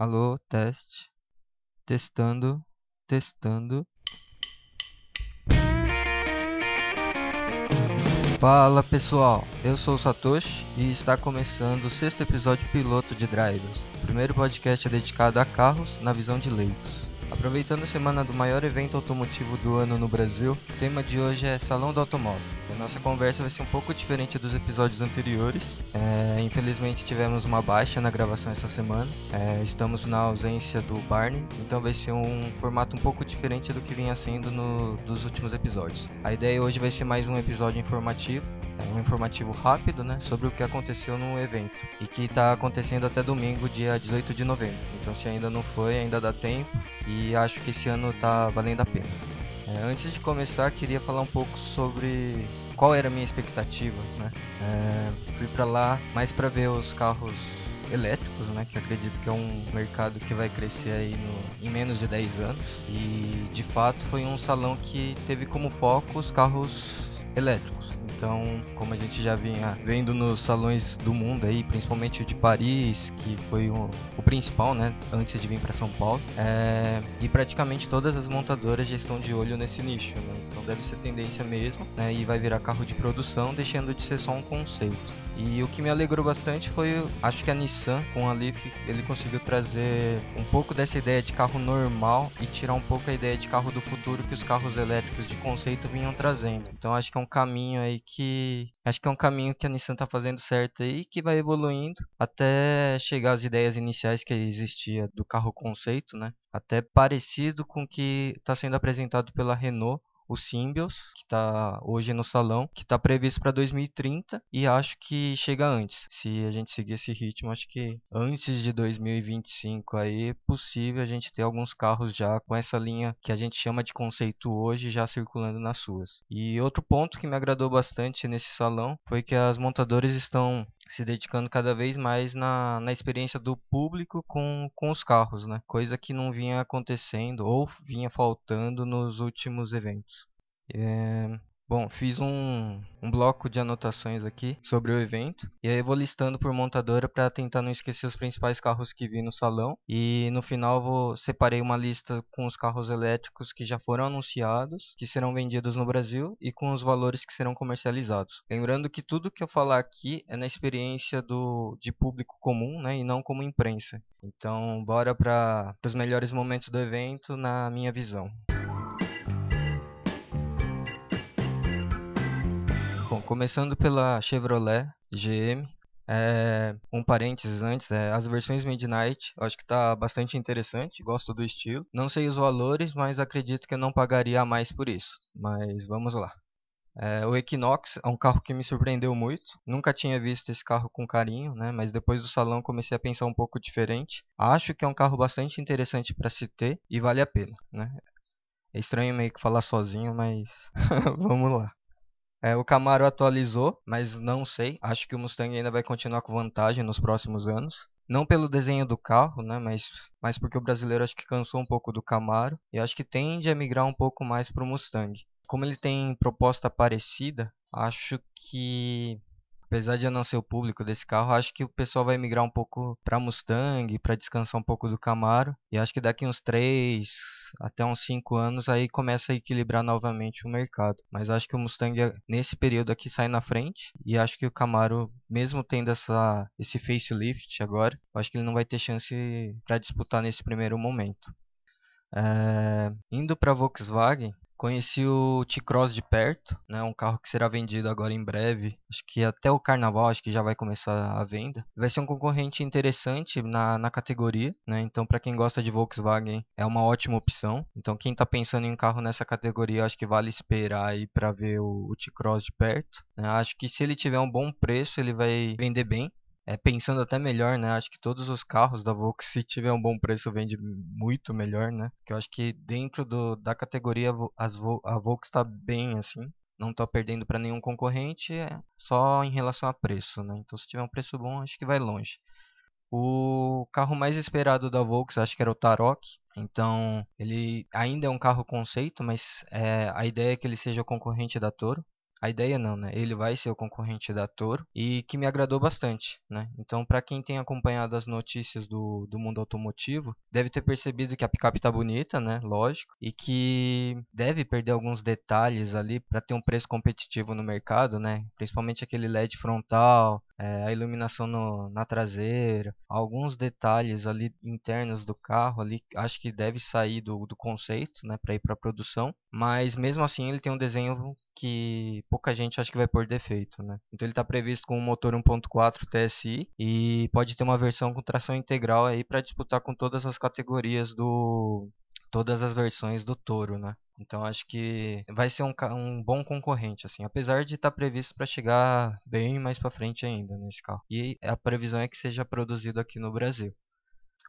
Alô, teste. Testando, testando. Fala pessoal, eu sou o Satoshi e está começando o sexto episódio piloto de Drivers, o primeiro podcast dedicado a carros na visão de leigos. Aproveitando a semana do maior evento automotivo do ano no Brasil, o tema de hoje é Salão do Automóvel. A nossa conversa vai ser um pouco diferente dos episódios anteriores. É, infelizmente tivemos uma baixa na gravação essa semana. É, estamos na ausência do Barney, então vai ser um formato um pouco diferente do que vinha sendo no, dos últimos episódios. A ideia hoje vai ser mais um episódio informativo um informativo rápido né, sobre o que aconteceu no evento e que está acontecendo até domingo, dia 18 de novembro. Então, se ainda não foi, ainda dá tempo e acho que esse ano está valendo a pena. É, antes de começar, queria falar um pouco sobre qual era a minha expectativa. Né? É, fui para lá mais para ver os carros elétricos, né, que acredito que é um mercado que vai crescer aí no, em menos de 10 anos. E de fato foi um salão que teve como foco os carros elétricos. Então, como a gente já vinha vendo nos salões do mundo aí, principalmente o de Paris, que foi o, o principal, né, antes de vir para São Paulo, é, e praticamente todas as montadoras já estão de olho nesse nicho, né? Então deve ser tendência mesmo, né, e vai virar carro de produção, deixando de ser só um conceito. E o que me alegrou bastante foi, acho que a Nissan com a Leaf, ele conseguiu trazer um pouco dessa ideia de carro normal e tirar um pouco a ideia de carro do futuro que os carros elétricos de conceito vinham trazendo. Então acho que é um caminho aí que acho que é um caminho que a Nissan está fazendo certo aí que vai evoluindo até chegar às ideias iniciais que existia do carro conceito, né? Até parecido com o que está sendo apresentado pela Renault o Symbios, que está hoje no salão, que está previsto para 2030 e acho que chega antes. Se a gente seguir esse ritmo, acho que antes de 2025 aí é possível a gente ter alguns carros já com essa linha que a gente chama de conceito hoje já circulando nas ruas. E outro ponto que me agradou bastante nesse salão foi que as montadoras estão se dedicando cada vez mais na, na experiência do público com, com os carros, né? Coisa que não vinha acontecendo ou vinha faltando nos últimos eventos. É, Bom, fiz um, um bloco de anotações aqui sobre o evento e aí eu vou listando por montadora para tentar não esquecer os principais carros que vi no salão e no final vou separei uma lista com os carros elétricos que já foram anunciados, que serão vendidos no Brasil e com os valores que serão comercializados. Lembrando que tudo que eu falar aqui é na experiência do de público comum, né, e não como imprensa. Então, bora para os melhores momentos do evento na minha visão. Bom, começando pela Chevrolet GM, é, um parênteses antes, é, as versões Midnight, acho que está bastante interessante, gosto do estilo. Não sei os valores, mas acredito que eu não pagaria mais por isso. Mas vamos lá. É, o Equinox é um carro que me surpreendeu muito. Nunca tinha visto esse carro com carinho, né? Mas depois do salão comecei a pensar um pouco diferente. Acho que é um carro bastante interessante para se ter e vale a pena, né? É estranho meio que falar sozinho, mas vamos lá. É, o Camaro atualizou, mas não sei. Acho que o Mustang ainda vai continuar com vantagem nos próximos anos. Não pelo desenho do carro, né, mas, mas porque o brasileiro acho que cansou um pouco do Camaro e acho que tende a migrar um pouco mais para o Mustang. Como ele tem proposta parecida, acho que apesar de eu não ser o público desse carro, acho que o pessoal vai migrar um pouco para Mustang, para descansar um pouco do Camaro. E acho que daqui uns 3 até uns 5 anos aí começa a equilibrar novamente o mercado. Mas acho que o Mustang nesse período aqui sai na frente e acho que o Camaro, mesmo tendo essa esse facelift agora, acho que ele não vai ter chance para disputar nesse primeiro momento. É, indo para Volkswagen, Conheci o T-Cross de perto, né? Um carro que será vendido agora em breve. Acho que até o carnaval acho que já vai começar a venda. Vai ser um concorrente interessante na, na categoria, né? Então para quem gosta de Volkswagen é uma ótima opção. Então quem está pensando em um carro nessa categoria, acho que vale esperar aí para ver o, o T-Cross de perto. Né? Acho que se ele tiver um bom preço, ele vai vender bem é, pensando até melhor, né? Acho que todos os carros da Volks, se tiver um bom preço, vende muito melhor, né? Que eu acho que dentro do, da categoria as, a Volks está bem assim. Não está perdendo para nenhum concorrente, é só em relação a preço, né? Então se tiver um preço bom, acho que vai longe. O carro mais esperado da Volks, acho que era o Tarok. Então, ele ainda é um carro conceito, mas é, a ideia é que ele seja o concorrente da Toro. A ideia não, né? Ele vai ser o concorrente da Toro e que me agradou bastante, né? Então, para quem tem acompanhado as notícias do, do mundo automotivo, deve ter percebido que a picape tá bonita, né? Lógico, e que deve perder alguns detalhes ali para ter um preço competitivo no mercado, né? Principalmente aquele LED frontal, é, a iluminação no, na traseira, alguns detalhes ali internos do carro ali, acho que deve sair do, do conceito, né, para ir para produção, mas mesmo assim ele tem um desenho que pouca gente acha que vai pôr defeito, né? Então ele está previsto com um motor 1.4 TSI e pode ter uma versão com tração integral aí para disputar com todas as categorias do todas as versões do Toro, né? Então acho que vai ser um, um bom concorrente, assim, apesar de estar tá previsto para chegar bem mais para frente ainda nesse carro. E a previsão é que seja produzido aqui no Brasil.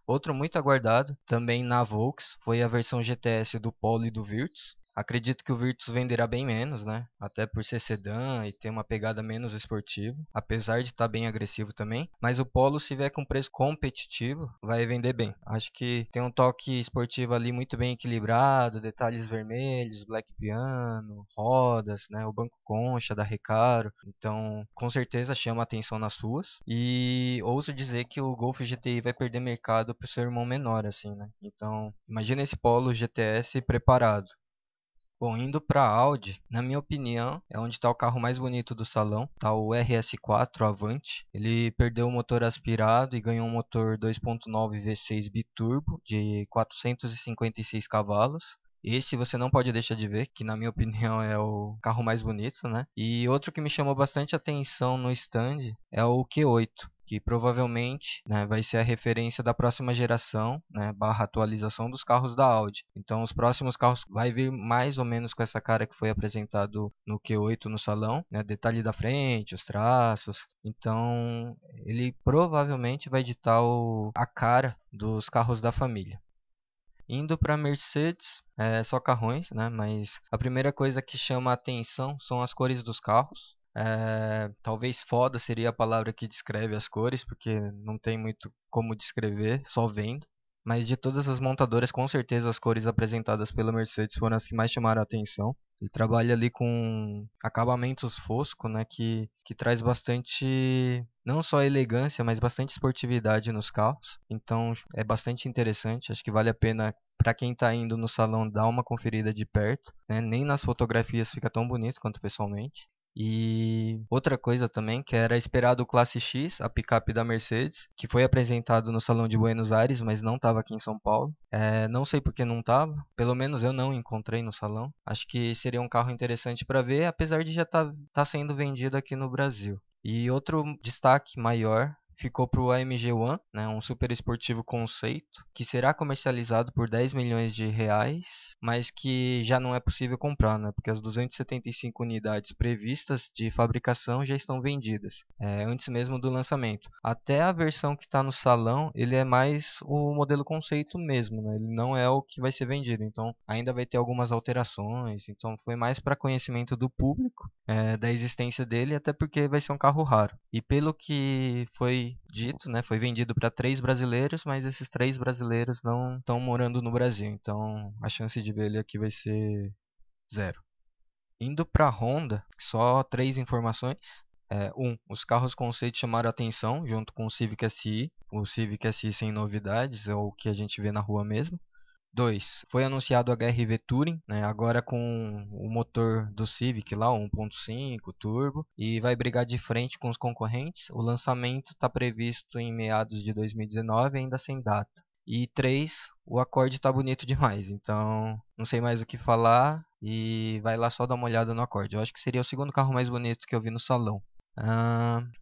Outro muito aguardado, também na Volks, foi a versão GTS do Polo e do Virtus. Acredito que o Virtus venderá bem menos, né? Até por ser sedã e ter uma pegada menos esportiva, apesar de estar tá bem agressivo também. Mas o Polo, se vier com preço competitivo, vai vender bem. Acho que tem um toque esportivo ali muito bem equilibrado, detalhes vermelhos, black piano, rodas, né? O banco concha da Recaro. Então, com certeza chama atenção nas suas. E ouso dizer que o Golf GTI vai perder mercado para o seu irmão menor, assim, né? Então, imagina esse Polo GTS preparado. Bom, indo para a Audi, na minha opinião, é onde está o carro mais bonito do salão. Está o RS4 Avante. Ele perdeu o motor aspirado e ganhou um motor 2.9 V6 biturbo de 456 cavalos. Esse você não pode deixar de ver, que na minha opinião é o carro mais bonito, né? E outro que me chamou bastante atenção no stand é o Q8 que provavelmente né, vai ser a referência da próxima geração, né, barra atualização dos carros da Audi. Então os próximos carros vai vir mais ou menos com essa cara que foi apresentado no Q8 no salão, né, detalhe da frente, os traços. Então ele provavelmente vai ditar o, a cara dos carros da família. Indo para Mercedes, é só carrões, né? Mas a primeira coisa que chama a atenção são as cores dos carros. É, talvez foda seria a palavra que descreve as cores, porque não tem muito como descrever, só vendo. Mas de todas as montadoras, com certeza as cores apresentadas pela Mercedes foram as que mais chamaram a atenção. Ele trabalha ali com acabamentos fosco, né, que, que traz bastante, não só elegância, mas bastante esportividade nos carros. Então é bastante interessante, acho que vale a pena para quem está indo no salão dar uma conferida de perto. Né? Nem nas fotografias fica tão bonito quanto pessoalmente. E outra coisa também, que era esperado o Classe X, a picape da Mercedes, que foi apresentado no Salão de Buenos Aires, mas não estava aqui em São Paulo. É, não sei por que não estava, pelo menos eu não encontrei no salão. Acho que seria um carro interessante para ver, apesar de já estar tá, tá sendo vendido aqui no Brasil. E outro destaque maior ficou para o AMG One, né, um super esportivo conceito, que será comercializado por 10 milhões de reais, mas que já não é possível comprar, né, porque as 275 unidades previstas de fabricação já estão vendidas, é, antes mesmo do lançamento. Até a versão que está no salão, ele é mais o modelo conceito mesmo, né, ele não é o que vai ser vendido, então ainda vai ter algumas alterações, então foi mais para conhecimento do público é, da existência dele, até porque vai ser um carro raro. E pelo que foi dito, né, foi vendido para três brasileiros, mas esses três brasileiros não estão morando no Brasil, então a chance de ver ele aqui vai ser zero. Indo para Honda, só três informações. É, um, os carros conceito chamaram atenção junto com o Civic SI. O Civic SI sem novidades, é o que a gente vê na rua mesmo. 2. Foi anunciado o HRV Touring, né, agora com o motor do Civic lá, 1.5 turbo, e vai brigar de frente com os concorrentes. O lançamento está previsto em meados de 2019, ainda sem data. E 3. O acorde está bonito demais, então não sei mais o que falar e vai lá só dar uma olhada no acorde. Eu acho que seria o segundo carro mais bonito que eu vi no salão.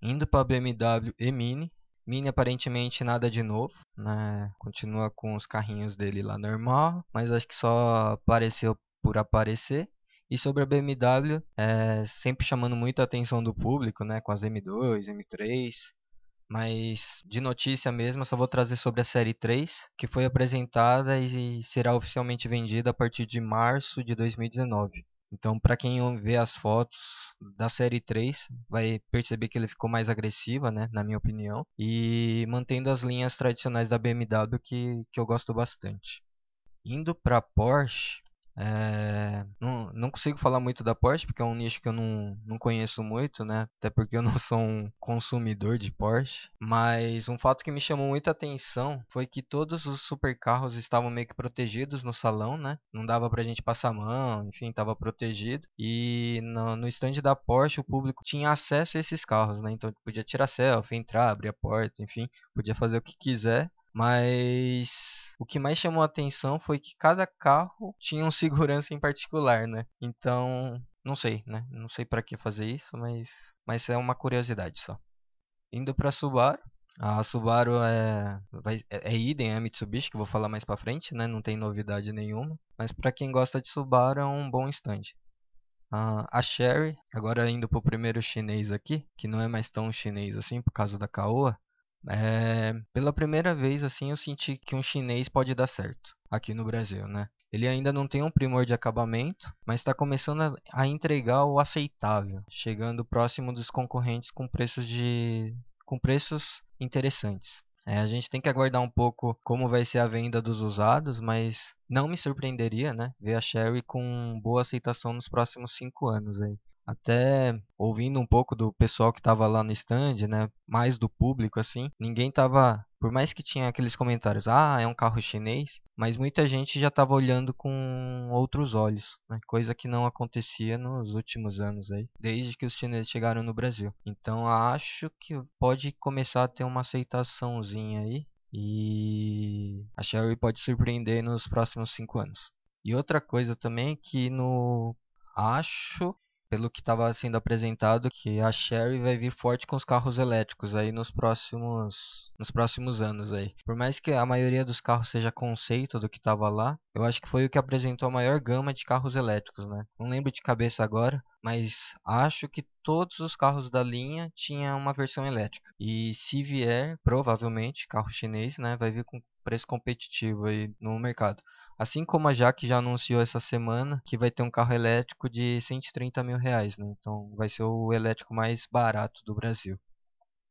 Indo para a BMW E-Mini, Mini aparentemente nada de novo, né? Continua com os carrinhos dele lá normal, mas acho que só apareceu por aparecer. E sobre a BMW, é, sempre chamando muita atenção do público, né? Com as M2, M3. Mas de notícia mesmo, só vou trazer sobre a série 3, que foi apresentada e será oficialmente vendida a partir de março de 2019. Então, para quem vê as fotos da série 3, vai perceber que ele ficou mais agressiva, né, na minha opinião, e mantendo as linhas tradicionais da BMW que, que eu gosto bastante. Indo para Porsche, É, não, não consigo falar muito da Porsche porque é um nicho que eu não, não conheço muito, né? Até porque eu não sou um consumidor de Porsche. Mas um fato que me chamou muita atenção foi que todos os supercarros estavam meio que protegidos no salão, né? Não dava pra gente passar a mão, enfim, estava protegido. E no, no stand da Porsche o público tinha acesso a esses carros, né? Então podia tirar selfie, entrar, abrir a porta, enfim, podia fazer o que quiser. Mas o que mais chamou a atenção foi que cada carro tinha um segurança em particular, né? Então, não sei, né? Não sei para que fazer isso, mas, mas é uma curiosidade só. Indo para Subaru, a Subaru é, vai, é, é idem a Mitsubishi, que vou falar mais para frente, né? Não tem novidade nenhuma. Mas para quem gosta de Subaru é um bom stand. Uh, a Sherry, agora indo para o primeiro chinês aqui, que não é mais tão chinês assim por causa da Caoa, é, pela primeira vez, assim, eu senti que um chinês pode dar certo aqui no Brasil, né? Ele ainda não tem um primor de acabamento, mas está começando a, entregar o aceitável, chegando próximo dos concorrentes com preços de com preços interessantes. É, a gente tem que aguardar um pouco como vai ser a venda dos usados, mas não me surpreenderia, né, ver a Sherry com boa aceitação nos próximos cinco anos aí até ouvindo um pouco do pessoal que estava lá no stand, né, mais do público assim, ninguém estava, por mais que tinha aqueles comentários, ah, é um carro chinês, mas muita gente já estava olhando com outros olhos, né, coisa que não acontecia nos últimos anos aí, desde que os chineses chegaram no Brasil. Então acho que pode começar a ter uma aceitaçãozinha aí e a Sherry pode surpreender nos próximos cinco anos. E outra coisa também que no acho pelo que estava sendo apresentado, que a Sherry vai vir forte com os carros elétricos aí nos próximos, nos próximos anos aí. Por mais que a maioria dos carros seja conceito do que estava lá, eu acho que foi o que apresentou a maior gama de carros elétricos, né? Não lembro de cabeça agora, mas acho que todos os carros da linha tinham uma versão elétrica. E se vier, provavelmente, carro chinês, né, vai vir com preço competitivo aí no mercado. Assim como a Jaque já anunciou essa semana que vai ter um carro elétrico de 130 mil reais, né? Então vai ser o elétrico mais barato do Brasil.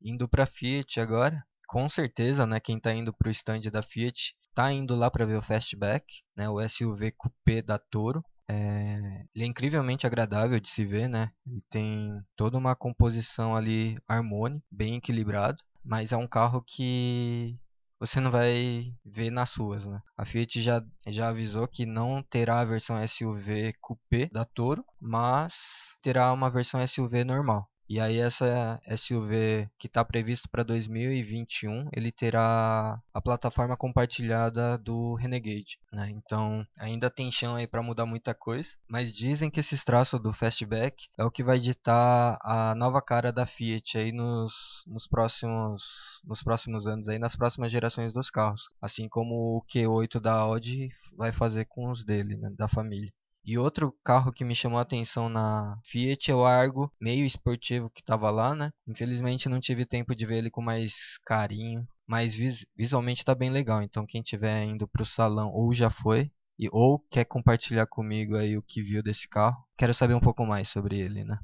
Indo para Fiat agora, com certeza, né? Quem está indo para o stand da Fiat está indo lá para ver o Fastback, né? O SUV Coupé da Toro. É, ele é incrivelmente agradável de se ver, né? Ele tem toda uma composição ali harmônica, bem equilibrado, mas é um carro que você não vai ver nas ruas, né? A Fiat já, já avisou que não terá a versão SUV Coupé da Toro, mas terá uma versão SUV normal. E aí essa SUV que está previsto para 2021, ele terá a plataforma compartilhada do Renegade, né? Então ainda tem chão aí para mudar muita coisa, mas dizem que esses traços do Fastback é o que vai ditar a nova cara da Fiat aí nos, nos próximos nos próximos anos aí nas próximas gerações dos carros, assim como o Q8 da Audi vai fazer com os dele, né, da família. E outro carro que me chamou a atenção na Fiat é o Argo, meio esportivo que estava lá, né? Infelizmente não tive tempo de ver ele com mais carinho, mas vis visualmente está bem legal. Então quem estiver indo para o salão ou já foi e ou quer compartilhar comigo aí o que viu desse carro, quero saber um pouco mais sobre ele, né?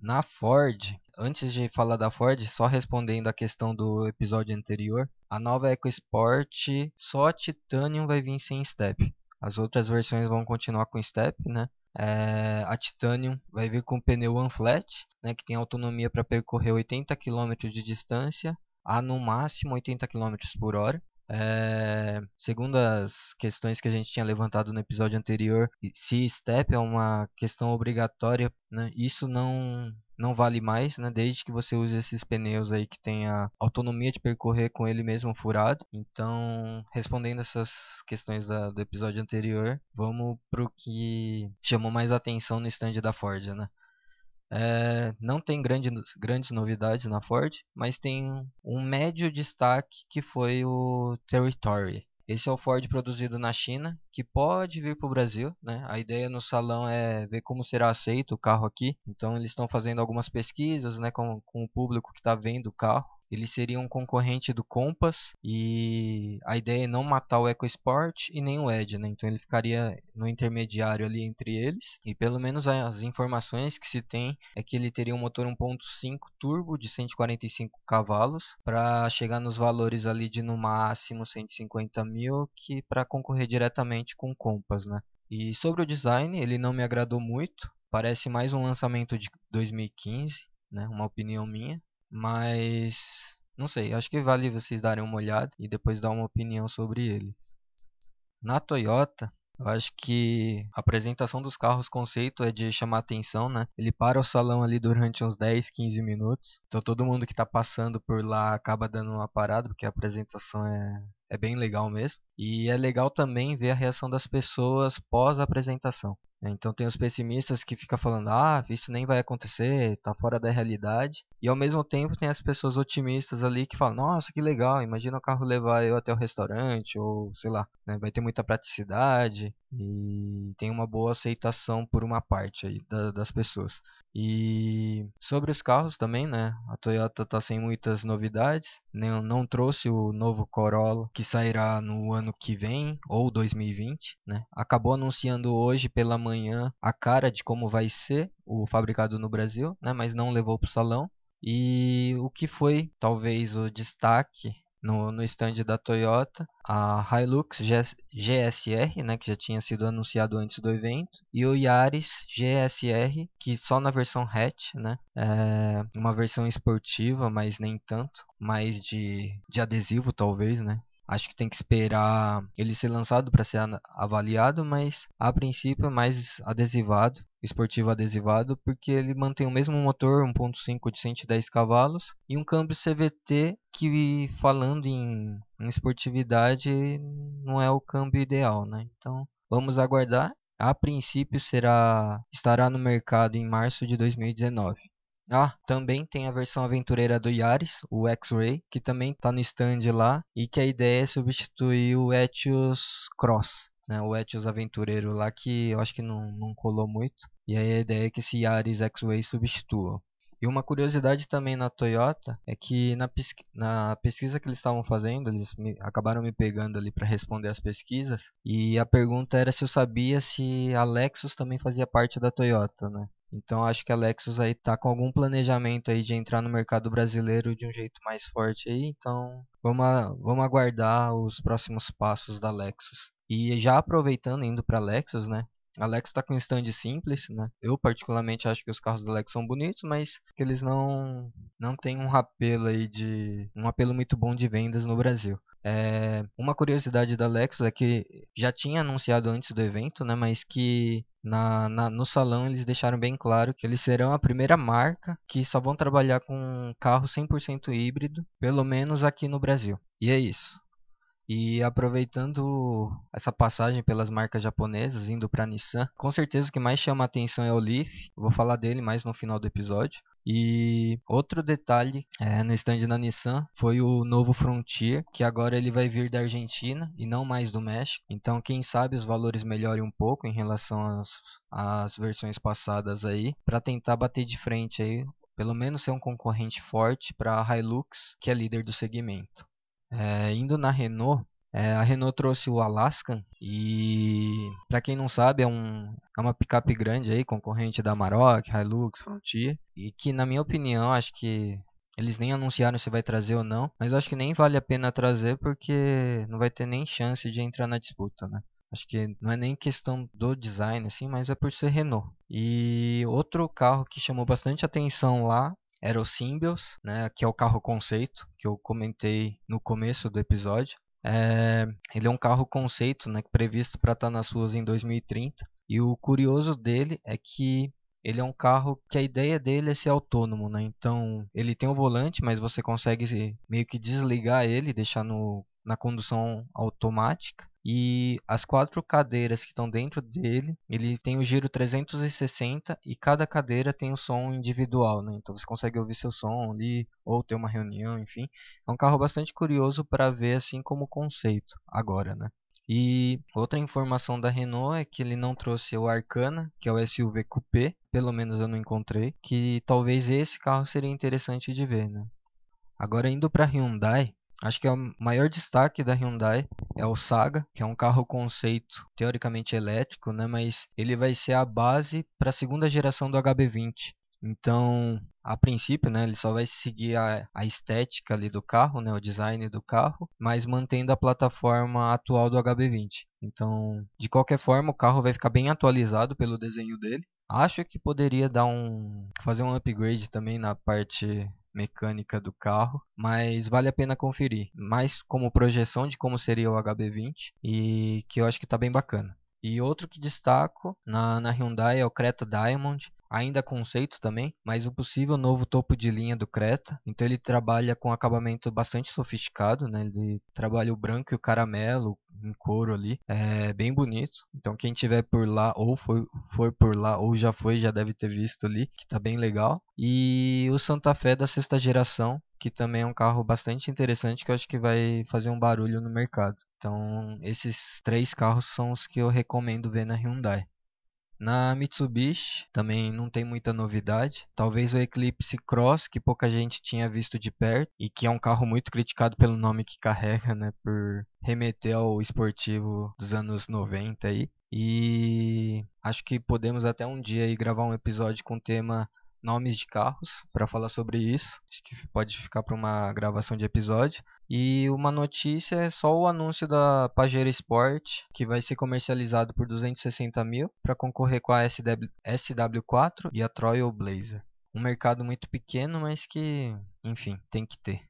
Na Ford, antes de falar da Ford, só respondendo a questão do episódio anterior, a nova EcoSport só Titanium vai vir sem step. As outras versões vão continuar com step, né? É, a Titanium vai vir com pneu Unflat, né, que tem autonomia para percorrer 80 km de distância a no máximo 80 km por hora. É, segundo as questões que a gente tinha levantado no episódio anterior, se step é uma questão obrigatória, né, isso não não vale mais, né? Desde que você use esses pneus aí que tem a autonomia de percorrer com ele mesmo furado. Então, respondendo essas questões da, do episódio anterior, vamos pro que chamou mais atenção no stand da Ford, né? É, não tem grande, grandes novidades na Ford, mas tem um médio destaque que foi o Territory. Esse é o Ford produzido na China, que pode vir para o Brasil. Né? A ideia no salão é ver como será aceito o carro aqui. Então eles estão fazendo algumas pesquisas né, com, com o público que está vendo o carro ele seria um concorrente do Compass e a ideia é não matar o EcoSport e nem o Edge, né? Então ele ficaria no intermediário ali entre eles e pelo menos as informações que se tem é que ele teria um motor 1.5 turbo de 145 cavalos para chegar nos valores ali de no máximo 150 mil que para concorrer diretamente com o Compass, né? E sobre o design, ele não me agradou muito. Parece mais um lançamento de 2015, né? Uma opinião minha. Mas não sei, acho que vale vocês darem uma olhada e depois dar uma opinião sobre ele. Na Toyota, eu acho que a apresentação dos carros conceito é de chamar atenção, né? Ele para o salão ali durante uns 10, 15 minutos. Então todo mundo que está passando por lá acaba dando uma parada, porque a apresentação é, é bem legal mesmo. E é legal também ver a reação das pessoas pós a apresentação. Né? Então tem os pessimistas que ficam falando, ah, isso nem vai acontecer, está fora da realidade. E ao mesmo tempo tem as pessoas otimistas ali que falam, nossa, que legal, imagina o carro levar eu até o restaurante, ou sei lá, né? vai ter muita praticidade e tem uma boa aceitação por uma parte aí da, das pessoas. E sobre os carros também, né? A Toyota está sem muitas novidades, não, não trouxe o novo Corolla que sairá no ano que vem ou 2020, né? Acabou anunciando hoje pela manhã a cara de como vai ser o fabricado no Brasil, né? Mas não levou para o salão. E o que foi talvez o destaque no, no stand da Toyota, a Hilux GSR, né, que já tinha sido anunciado antes do evento, e o Yaris GSR, que só na versão hatch, né, é uma versão esportiva, mas nem tanto, mais de, de adesivo talvez, né, Acho que tem que esperar ele ser lançado para ser avaliado, mas a princípio é mais adesivado, esportivo adesivado, porque ele mantém o mesmo motor 1.5 de 110 cavalos e um câmbio CVT que falando em, em esportividade não é o câmbio ideal, né? Então vamos aguardar. A princípio será estará no mercado em março de 2019. Ah, também tem a versão aventureira do Yaris, o X-Ray, que também está no stand lá e que a ideia é substituir o Etios Cross, né, o Etios Aventureiro lá que eu acho que não, não colou muito. E aí a ideia é que esse Yaris X-Ray substitua. E uma curiosidade também na Toyota é que na, pesqu na pesquisa que eles estavam fazendo, eles me acabaram me pegando ali para responder as pesquisas, e a pergunta era se eu sabia se a Lexus também fazia parte da Toyota, né? Então acho que a Lexus aí tá com algum planejamento aí de entrar no mercado brasileiro de um jeito mais forte aí, então vamos, a, vamos aguardar os próximos passos da Lexus. E já aproveitando indo para a Lexus, né? A Lexus está com um stand simples, né? Eu particularmente acho que os carros da Lexus são bonitos, mas que eles não não têm um apelo aí de um apelo muito bom de vendas no Brasil. É, uma curiosidade da Lexus é que já tinha anunciado antes do evento, né, mas que na, na, no salão eles deixaram bem claro que eles serão a primeira marca que só vão trabalhar com um carro 100% híbrido, pelo menos aqui no Brasil. E é isso. E aproveitando essa passagem pelas marcas japonesas, indo para Nissan, com certeza o que mais chama a atenção é o Leaf. vou falar dele mais no final do episódio. E outro detalhe é, no stand da Nissan foi o novo Frontier, que agora ele vai vir da Argentina e não mais do México. Então, quem sabe os valores melhorem um pouco em relação às, às versões passadas aí, para tentar bater de frente aí, pelo menos ser um concorrente forte para a Hilux, que é líder do segmento. É, indo na Renault, é, a Renault trouxe o Alaskan e, para quem não sabe, é, um, é uma picape grande aí, concorrente da Maroc, Hilux, Frontier, e que, na minha opinião, acho que eles nem anunciaram se vai trazer ou não, mas acho que nem vale a pena trazer porque não vai ter nem chance de entrar na disputa, né? Acho que não é nem questão do design, assim, mas é por ser Renault. E outro carro que chamou bastante atenção lá era o Symbios, né, que é o carro conceito que eu comentei no começo do episódio. É, ele é um carro conceito, né, previsto para estar tá nas ruas em 2030. E o curioso dele é que ele é um carro que a ideia dele é ser autônomo, né? Então ele tem o volante, mas você consegue meio que desligar ele, deixar no, na condução automática. E as quatro cadeiras que estão dentro dele, ele tem o giro 360 e cada cadeira tem um som individual, né? Então você consegue ouvir seu som ali ou ter uma reunião, enfim. É um carro bastante curioso para ver assim como conceito agora, né? E outra informação da Renault é que ele não trouxe o Arcana, que é o SUV coupé, pelo menos eu não encontrei, que talvez esse carro seria interessante de ver, né? Agora indo para Hyundai, Acho que é o maior destaque da Hyundai é o Saga, que é um carro conceito teoricamente elétrico, né, mas ele vai ser a base para a segunda geração do HB20. Então, a princípio, né, ele só vai seguir a, a estética ali do carro, né, o design do carro, mas mantendo a plataforma atual do HB20. Então, de qualquer forma, o carro vai ficar bem atualizado pelo desenho dele. Acho que poderia dar um fazer um upgrade também na parte mecânica do carro, mas vale a pena conferir, mais como projeção de como seria o HB20 e que eu acho que está bem bacana. E outro que destaco na, na Hyundai é o Creta Diamond, ainda conceito também, mas o possível novo topo de linha do Creta. Então ele trabalha com acabamento bastante sofisticado, né? Ele trabalha o branco e o caramelo em couro ali, é bem bonito. Então quem tiver por lá ou for por lá ou já foi já deve ter visto ali, que tá bem legal. E o Santa Fé da sexta geração, que também é um carro bastante interessante que eu acho que vai fazer um barulho no mercado. Então, esses três carros são os que eu recomendo ver na Hyundai. Na Mitsubishi também não tem muita novidade. Talvez o Eclipse Cross, que pouca gente tinha visto de perto e que é um carro muito criticado pelo nome que carrega, né, por remeter ao esportivo dos anos 90 aí. E acho que podemos até um dia aí gravar um episódio com o tema nomes de carros para falar sobre isso. Acho que pode ficar para uma gravação de episódio. E uma notícia é só o anúncio da Pajero Sport, que vai ser comercializado por 260 mil para concorrer com a SW, SW4 e a Troy Blazer. Um mercado muito pequeno, mas que, enfim, tem que ter.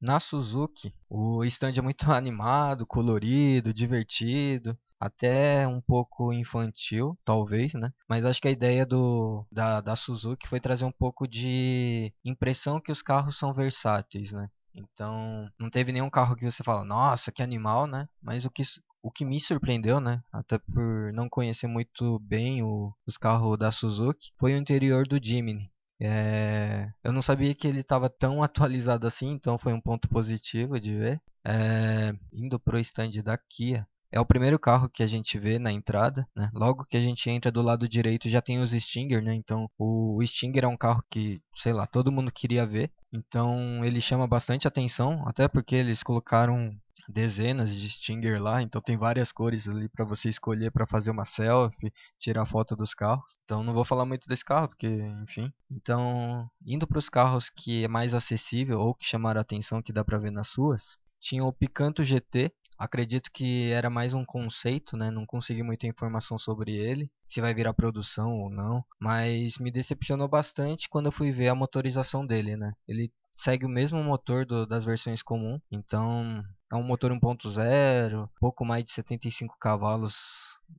Na Suzuki, o stand é muito animado, colorido, divertido até um pouco infantil, talvez, né? Mas acho que a ideia do, da, da Suzuki foi trazer um pouco de impressão que os carros são versáteis, né? Então, não teve nenhum carro que você fala, nossa, que animal, né? Mas o que, o que me surpreendeu, né? Até por não conhecer muito bem o, os carros da Suzuki, foi o interior do Jimny. É, eu não sabia que ele estava tão atualizado assim, então foi um ponto positivo de ver. É, indo pro stand da Kia, é o primeiro carro que a gente vê na entrada, né? Logo que a gente entra do lado direito já tem os Stinger, né? Então o Stinger é um carro que, sei lá, todo mundo queria ver. Então ele chama bastante atenção, até porque eles colocaram dezenas de Stinger lá, então tem várias cores ali para você escolher para fazer uma selfie, tirar foto dos carros. Então não vou falar muito desse carro, porque, enfim. Então, indo para os carros que é mais acessível ou que chamaram atenção que dá para ver nas suas, tinha o Picanto GT, Acredito que era mais um conceito, né? Não consegui muita informação sobre ele, se vai virar produção ou não, mas me decepcionou bastante quando eu fui ver a motorização dele, né? Ele segue o mesmo motor do, das versões comum, então é um motor 1.0, pouco mais de 75 cavalos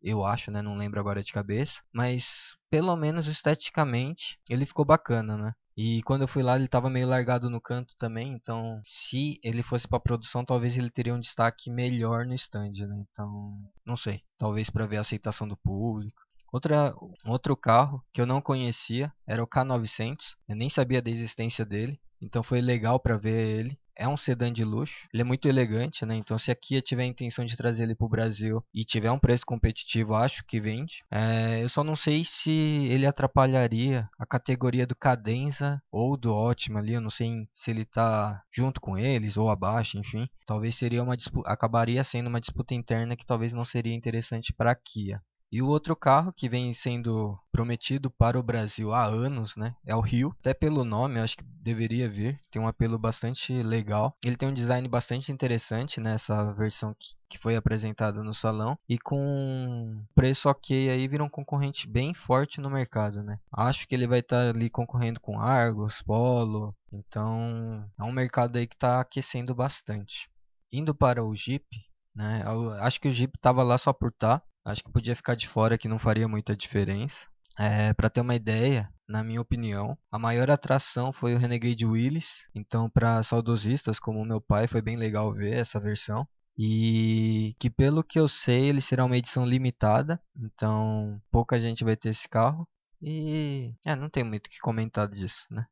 eu acho, né? Não lembro agora de cabeça. Mas pelo menos esteticamente ele ficou bacana, né? E quando eu fui lá, ele estava meio largado no canto também. Então, se ele fosse para produção, talvez ele teria um destaque melhor no stand, né? Então, não sei. Talvez para ver a aceitação do público. Outra, outro carro que eu não conhecia era o K900. Eu nem sabia da existência dele. Então foi legal para ver ele é um sedã de luxo, ele é muito elegante, né? Então, se a Kia tiver a intenção de trazer ele para o Brasil e tiver um preço competitivo, acho que vende. É, eu só não sei se ele atrapalharia a categoria do Cadenza ou do Ótima ali. Eu não sei se ele está junto com eles ou abaixo, enfim. Talvez seria uma acabaria sendo uma disputa interna que talvez não seria interessante para a Kia. E o outro carro que vem sendo prometido para o Brasil há anos, né, é o Rio. Até pelo nome, acho que deveria vir. Tem um apelo bastante legal. Ele tem um design bastante interessante nessa versão que, foi apresentada no salão e com preço ok aí vira um concorrente bem forte no mercado, né? Acho que ele vai estar tá ali concorrendo com Argos, Polo. Então, é um mercado aí que está aquecendo bastante. Indo para o Jeep, né? Acho que o Jeep estava lá só por estar. Tá. Acho que podia ficar de fora que não faria muita diferença. É, para ter uma ideia, na minha opinião, a maior atração foi o Renegade Willis. Então, para saudosistas como meu pai, foi bem legal ver essa versão. E que, pelo que eu sei, ele será uma edição limitada. Então, pouca gente vai ter esse carro. E é, não tem muito o que comentar disso, né?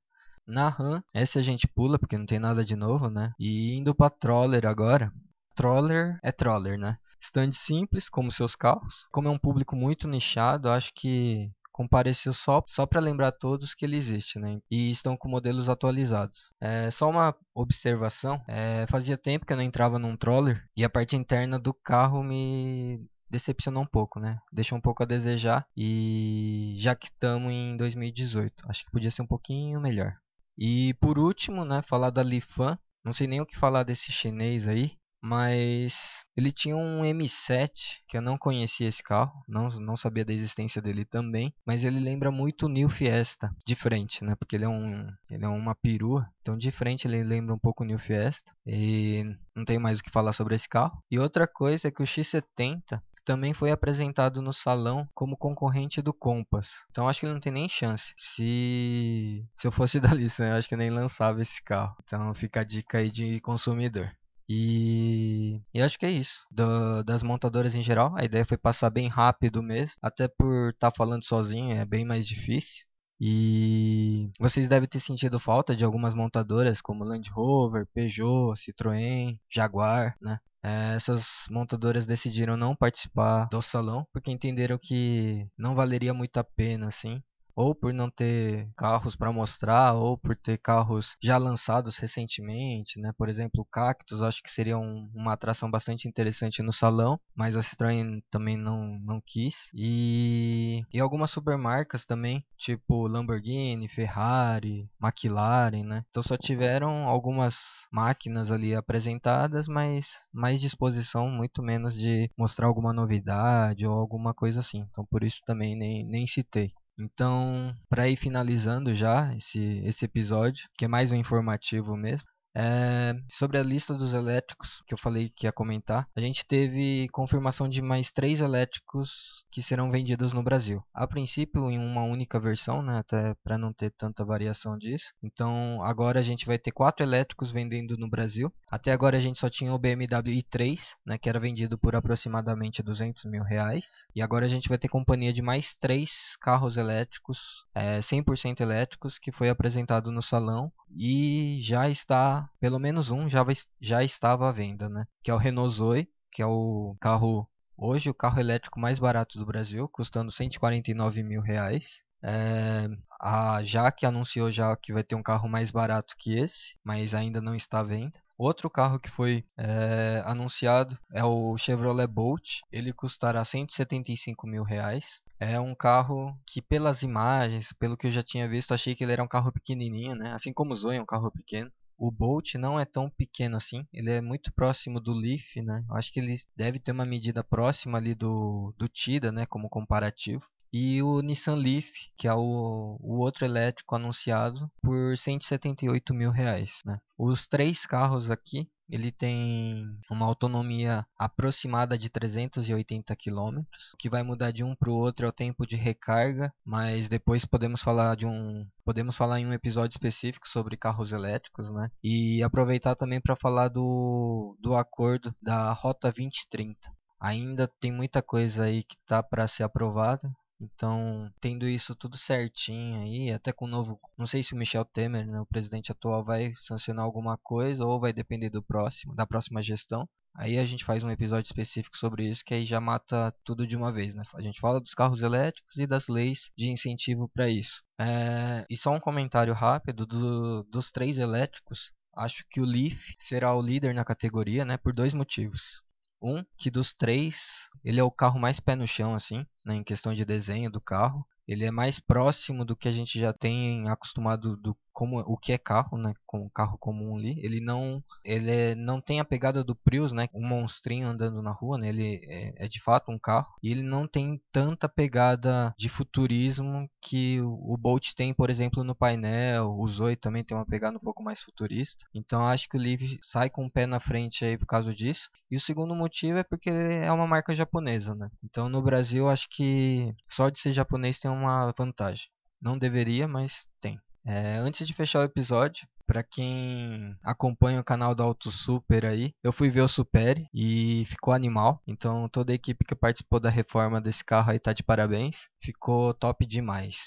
Na RAM, essa a gente pula porque não tem nada de novo, né? E indo para Troller agora. Troller é Troller, né? Stand simples, como seus carros. Como é um público muito nichado, acho que compareceu só, só para lembrar todos que ele existe, né? E estão com modelos atualizados. É, só uma observação, é, fazia tempo que eu não entrava num troller e a parte interna do carro me decepcionou um pouco, né? Deixou um pouco a desejar e já que estamos em 2018, acho que podia ser um pouquinho melhor. E por último, né, falar da Lifan. Não sei nem o que falar desse chinês aí, mas ele tinha um M7 que eu não conhecia esse carro, não, não sabia da existência dele também, mas ele lembra muito o New Fiesta de frente, né? Porque ele é um ele é uma perua, então de frente ele lembra um pouco o New Fiesta e não tenho mais o que falar sobre esse carro. E outra coisa é que o X70 também foi apresentado no salão como concorrente do Compass. Então acho que ele não tem nem chance. Se, se eu fosse da Nissan, eu acho que nem lançava esse carro. Então fica a dica aí de consumidor. E, e acho que é isso. Do, das montadoras em geral, a ideia foi passar bem rápido mesmo. Até por estar tá falando sozinho é bem mais difícil. E vocês devem ter sentido falta de algumas montadoras como Land Rover, Peugeot, Citroën, Jaguar, né? É, essas montadoras decidiram não participar do salão porque entenderam que não valeria muito a pena assim ou por não ter carros para mostrar, ou por ter carros já lançados recentemente, né? Por exemplo, o Cactus, acho que seria um, uma atração bastante interessante no salão, mas a Citroën também não, não quis. E, e algumas supermarcas também, tipo Lamborghini, Ferrari, McLaren, né? Então só tiveram algumas máquinas ali apresentadas, mas mais disposição, muito menos de mostrar alguma novidade ou alguma coisa assim. Então por isso também nem, nem citei. Então, para ir finalizando já esse, esse episódio, que é mais um informativo mesmo, é, sobre a lista dos elétricos que eu falei que ia comentar, a gente teve confirmação de mais três elétricos que serão vendidos no Brasil. A princípio em uma única versão, né, até para não ter tanta variação disso. Então agora a gente vai ter quatro elétricos vendendo no Brasil. Até agora a gente só tinha o BMW i3, né, que era vendido por aproximadamente 200 mil reais. E agora a gente vai ter companhia de mais três carros elétricos, é, 100% elétricos, que foi apresentado no salão e já está, pelo menos um já, já estava à venda, né? Que é o Renault Zoe, que é o carro hoje o carro elétrico mais barato do Brasil, custando 149 mil reais. É, a Jaque anunciou já que vai ter um carro mais barato que esse, mas ainda não está à venda. Outro carro que foi é, anunciado é o Chevrolet Bolt. Ele custará 175 mil reais. É um carro que, pelas imagens, pelo que eu já tinha visto, achei que ele era um carro pequenininho, né? Assim como o Zoe é um carro pequeno. O Bolt não é tão pequeno assim, ele é muito próximo do Leaf, né? Eu acho que ele deve ter uma medida próxima ali do, do Tida, né? Como comparativo e o Nissan Leaf, que é o, o outro elétrico anunciado, por 178 mil reais. Né? Os três carros aqui ele tem uma autonomia aproximada de 380 km. Que vai mudar de um para o outro é o tempo de recarga, mas depois podemos falar de um podemos falar em um episódio específico sobre carros elétricos, né? E aproveitar também para falar do, do acordo da Rota 2030. Ainda tem muita coisa aí que está para ser aprovada. Então, tendo isso tudo certinho aí, até com o novo, não sei se o Michel Temer, né, o presidente atual, vai sancionar alguma coisa ou vai depender do próximo, da próxima gestão. Aí a gente faz um episódio específico sobre isso, que aí já mata tudo de uma vez, né? A gente fala dos carros elétricos e das leis de incentivo para isso. É... E só um comentário rápido do... dos três elétricos. Acho que o Leaf será o líder na categoria, né? Por dois motivos. Um, que dos três, ele é o carro mais pé no chão, assim, né, em questão de desenho do carro. Ele é mais próximo do que a gente já tem acostumado do como o que é carro, né, com carro comum ali. Ele não ele é, não tem a pegada do Prius, né, um monstrinho andando na rua, né? Ele é, é, de fato um carro e ele não tem tanta pegada de futurismo que o, o Bolt tem, por exemplo, no painel. O Zoe também tem uma pegada um pouco mais futurista. Então acho que o Liv sai com o pé na frente aí por causa disso. E o segundo motivo é porque é uma marca japonesa, né? Então no Brasil acho que só de ser japonês tem uma vantagem. Não deveria, mas tem. É, antes de fechar o episódio, para quem acompanha o canal do Auto Super aí, eu fui ver o Super e ficou animal. Então toda a equipe que participou da reforma desse carro aí tá de parabéns. Ficou top demais.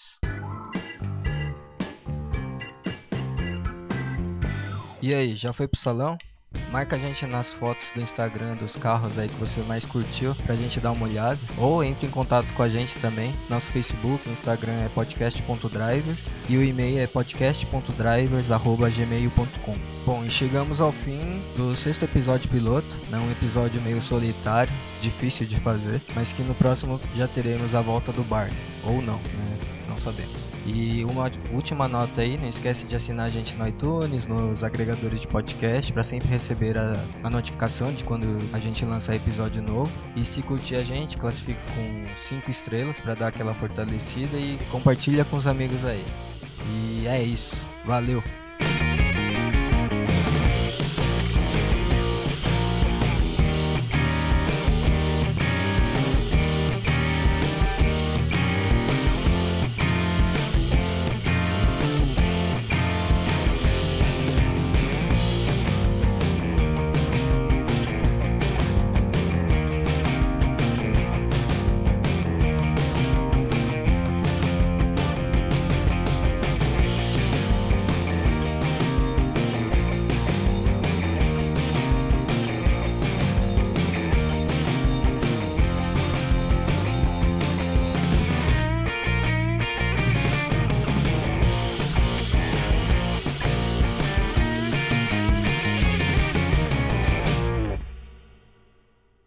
E aí, já foi pro salão? Marca a gente nas fotos do Instagram dos carros aí que você mais curtiu pra gente dar uma olhada. Ou entre em contato com a gente também. Nosso Facebook, Instagram é podcast.drivers e o e-mail é podcast.drivers.gmail.com. Bom, e chegamos ao fim do sexto episódio piloto. É um episódio meio solitário, difícil de fazer, mas que no próximo já teremos a volta do bar. Ou não, né? Não sabemos. E uma última nota aí, não esquece de assinar a gente no iTunes, nos agregadores de podcast, para sempre receber a, a, notificação de quando a gente lançar episódio novo. E se curtir a gente, classifique com 5 estrelas para dar aquela fortalecida e compartilha com os amigos aí. E é isso. Valeu!